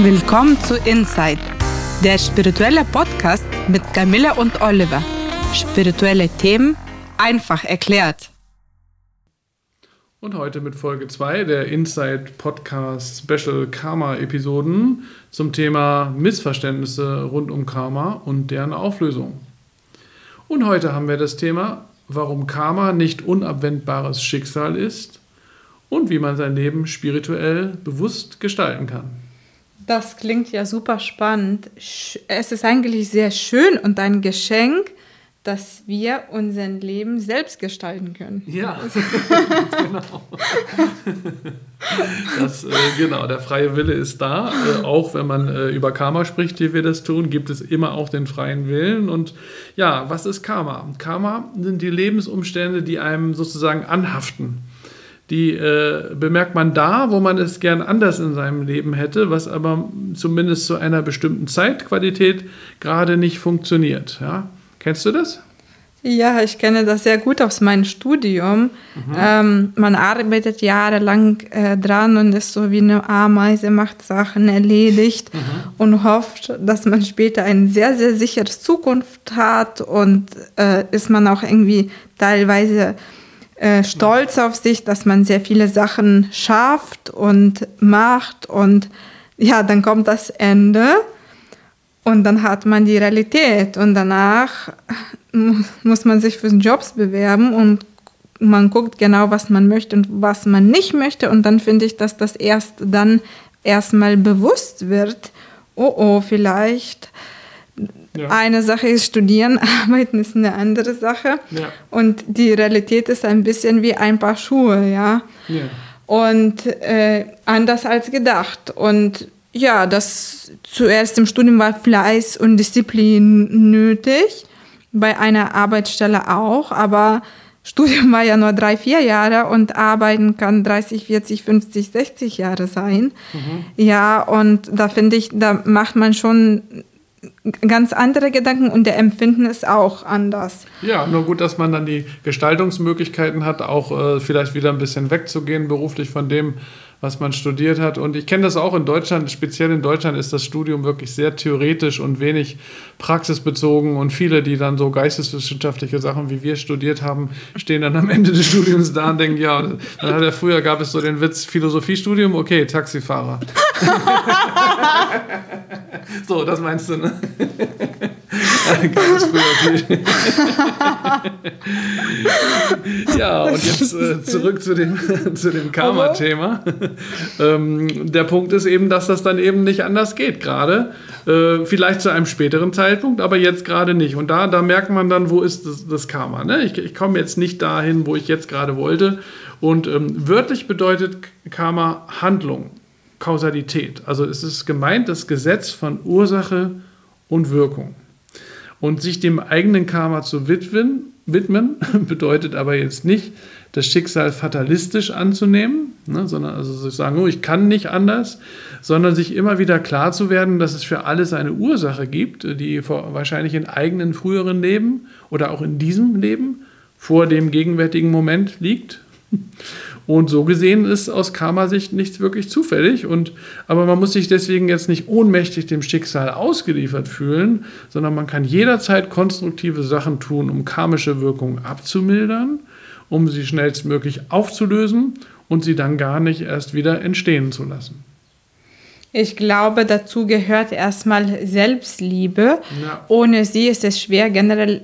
Willkommen zu Inside, der spirituelle Podcast mit Camilla und Oliver. Spirituelle Themen einfach erklärt. Und heute mit Folge 2 der Inside Podcast Special Karma Episoden zum Thema Missverständnisse rund um Karma und deren Auflösung. Und heute haben wir das Thema, warum Karma nicht unabwendbares Schicksal ist und wie man sein Leben spirituell bewusst gestalten kann. Das klingt ja super spannend. Es ist eigentlich sehr schön und ein Geschenk, dass wir unser Leben selbst gestalten können. Ja, genau. Das, äh, genau, der freie Wille ist da. Äh, auch wenn man äh, über Karma spricht, wie wir das tun, gibt es immer auch den freien Willen. Und ja, was ist Karma? Karma sind die Lebensumstände, die einem sozusagen anhaften die äh, bemerkt man da, wo man es gern anders in seinem Leben hätte, was aber zumindest zu einer bestimmten Zeitqualität gerade nicht funktioniert. Ja? Kennst du das? Ja, ich kenne das sehr gut aus meinem Studium. Mhm. Ähm, man arbeitet jahrelang äh, dran und ist so wie eine Ameise, macht Sachen, erledigt mhm. und hofft, dass man später eine sehr, sehr sichere Zukunft hat und äh, ist man auch irgendwie teilweise äh, stolz auf sich, dass man sehr viele Sachen schafft und macht und ja, dann kommt das Ende und dann hat man die Realität und danach muss man sich für Jobs bewerben und man guckt genau, was man möchte und was man nicht möchte und dann finde ich, dass das erst dann erstmal bewusst wird, oh oh, vielleicht ja. Eine Sache ist studieren, arbeiten ist eine andere Sache. Ja. Und die Realität ist ein bisschen wie ein paar Schuhe, ja. ja. Und äh, anders als gedacht. Und ja, das zuerst im Studium war Fleiß und Disziplin nötig, bei einer Arbeitsstelle auch, aber Studium war ja nur drei, vier Jahre und Arbeiten kann 30, 40, 50, 60 Jahre sein. Mhm. Ja, und da finde ich, da macht man schon ganz andere Gedanken und der Empfinden ist auch anders. Ja, nur gut, dass man dann die Gestaltungsmöglichkeiten hat, auch äh, vielleicht wieder ein bisschen wegzugehen beruflich von dem, was man studiert hat. Und ich kenne das auch in Deutschland, speziell in Deutschland ist das Studium wirklich sehr theoretisch und wenig praxisbezogen. Und viele, die dann so geisteswissenschaftliche Sachen wie wir studiert haben, stehen dann am Ende des Studiums da und denken, ja, dann hat er früher gab es so den Witz, Philosophiestudium, okay, Taxifahrer. so, das meinst du, ne? Ganz früher ja, und jetzt äh, zurück zu dem, zu dem Karma-Thema. Ähm, der Punkt ist eben, dass das dann eben nicht anders geht, gerade. Äh, vielleicht zu einem späteren Zeitpunkt, aber jetzt gerade nicht. Und da, da merkt man dann, wo ist das, das Karma. Ne? Ich, ich komme jetzt nicht dahin, wo ich jetzt gerade wollte. Und ähm, wörtlich bedeutet Karma Handlung. Kausalität. Also es ist gemeint das Gesetz von Ursache und Wirkung. Und sich dem eigenen Karma zu widmen, widmen bedeutet aber jetzt nicht, das Schicksal fatalistisch anzunehmen, ne, sondern also zu sagen, oh, ich kann nicht anders, sondern sich immer wieder klar zu werden, dass es für alles eine Ursache gibt, die vor, wahrscheinlich in eigenen früheren Leben oder auch in diesem Leben vor dem gegenwärtigen Moment liegt. Und so gesehen ist aus Karma-Sicht nichts wirklich zufällig. Und, aber man muss sich deswegen jetzt nicht ohnmächtig dem Schicksal ausgeliefert fühlen, sondern man kann jederzeit konstruktive Sachen tun, um karmische Wirkungen abzumildern, um sie schnellstmöglich aufzulösen und sie dann gar nicht erst wieder entstehen zu lassen. Ich glaube, dazu gehört erstmal Selbstliebe. Ja. Ohne sie ist es schwer, generell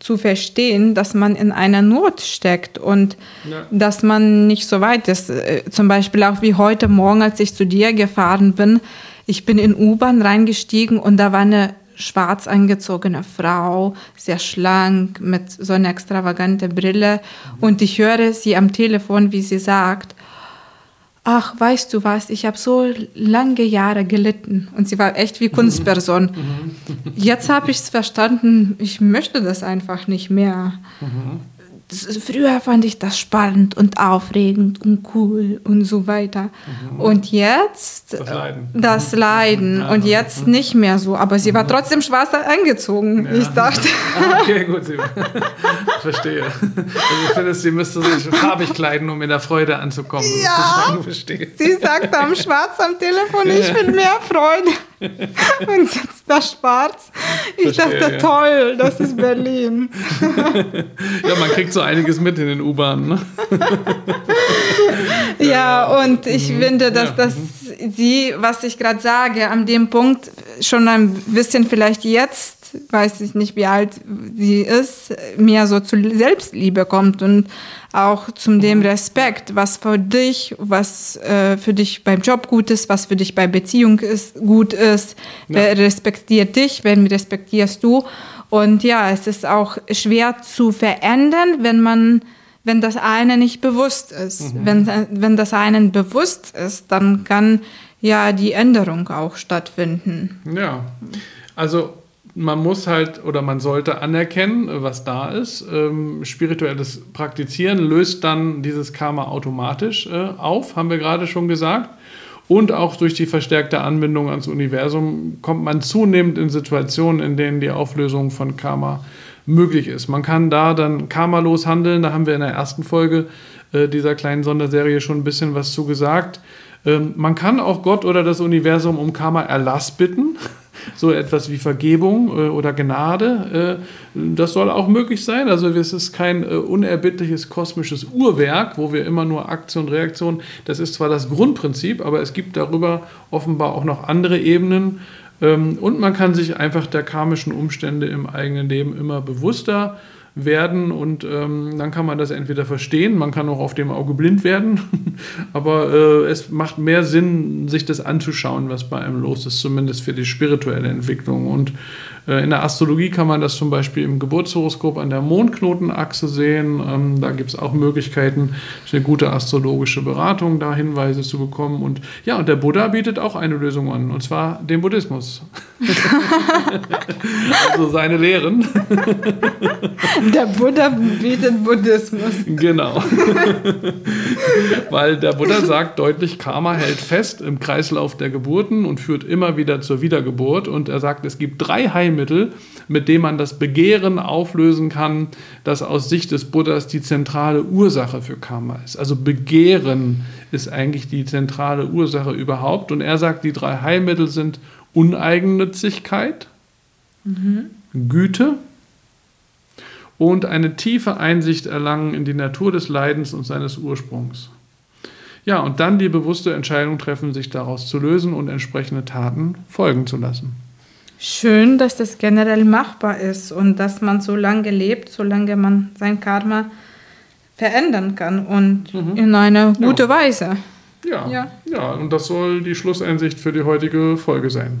zu verstehen, dass man in einer Not steckt und ja. dass man nicht so weit ist. Äh, zum Beispiel auch wie heute Morgen, als ich zu dir gefahren bin. Ich bin in U-Bahn reingestiegen und da war eine schwarz angezogene Frau, sehr schlank, mit so einer extravagante Brille. Mhm. Und ich höre sie am Telefon, wie sie sagt, ach, weißt du was, ich habe so lange Jahre gelitten und sie war echt wie Kunstperson. Mhm. Jetzt habe ich es verstanden, ich möchte das einfach nicht mehr. Mhm. Früher fand ich das spannend und aufregend und cool und so weiter. Mhm. Und jetzt das Leiden. Das Leiden. und jetzt mhm. nicht mehr so. Aber sie war mhm. trotzdem schwarz angezogen. Ja. Ich dachte. Ah, okay, gut. verstehe. Also ich finde, sie müsste sich farbig kleiden, um in der Freude anzukommen. Ja. Sie sagt am Schwarz am Telefon, ich will mehr Freude. und sitzt da schwarz. Ich Verstehe, dachte, ja. toll, das ist Berlin. ja, man kriegt so einiges mit in den U-Bahnen. Ne? ja, und ich mhm. finde, dass ja. das sie, was ich gerade sage, an dem Punkt schon ein bisschen vielleicht jetzt weiß ich nicht, wie alt sie ist, mehr so zu Selbstliebe kommt und auch zum dem Respekt, was für dich, was äh, für dich beim Job gut ist, was für dich bei Beziehung ist, gut ist. Ja. Wer respektiert dich, wen respektierst du? Und ja, es ist auch schwer zu verändern, wenn man wenn das eine nicht bewusst ist. Mhm. Wenn, wenn das einen bewusst ist, dann kann ja die Änderung auch stattfinden. Ja, also man muss halt oder man sollte anerkennen, was da ist. Ähm, spirituelles Praktizieren löst dann dieses Karma automatisch äh, auf, haben wir gerade schon gesagt. Und auch durch die verstärkte Anbindung ans Universum kommt man zunehmend in Situationen, in denen die Auflösung von Karma möglich ist. Man kann da dann karmalos handeln. Da haben wir in der ersten Folge äh, dieser kleinen Sonderserie schon ein bisschen was zu gesagt. Ähm, man kann auch Gott oder das Universum um Karma-Erlass bitten so etwas wie Vergebung äh, oder Gnade. Äh, das soll auch möglich sein. Also es ist kein äh, unerbittliches kosmisches Uhrwerk, wo wir immer nur Aktion Reaktion, das ist zwar das Grundprinzip, aber es gibt darüber offenbar auch noch andere Ebenen. Ähm, und man kann sich einfach der karmischen Umstände im eigenen Leben immer bewusster werden und ähm, dann kann man das entweder verstehen, man kann auch auf dem Auge blind werden, aber äh, es macht mehr Sinn, sich das anzuschauen, was bei einem los ist, zumindest für die spirituelle Entwicklung. Und äh, in der Astrologie kann man das zum Beispiel im Geburtshoroskop an der Mondknotenachse sehen. Ähm, da gibt es auch Möglichkeiten, eine gute astrologische Beratung, da Hinweise zu bekommen. Und ja, und der Buddha bietet auch eine Lösung an, und zwar den Buddhismus. also seine Lehren. Der Buddha bietet Buddhismus. Genau. Weil der Buddha sagt deutlich, Karma hält fest im Kreislauf der Geburten und führt immer wieder zur Wiedergeburt. Und er sagt, es gibt drei Heilmittel mit dem man das Begehren auflösen kann, das aus Sicht des Buddhas die zentrale Ursache für Karma ist. Also Begehren ist eigentlich die zentrale Ursache überhaupt. Und er sagt, die drei Heilmittel sind Uneigennützigkeit, mhm. Güte und eine tiefe Einsicht erlangen in die Natur des Leidens und seines Ursprungs. Ja, und dann die bewusste Entscheidung treffen, sich daraus zu lösen und entsprechende Taten folgen zu lassen. Schön, dass das generell machbar ist und dass man so lange lebt, solange man sein Karma verändern kann und mhm. in eine gute ja. Weise. Ja, ja, ja, und das soll die Schlusseinsicht für die heutige Folge sein.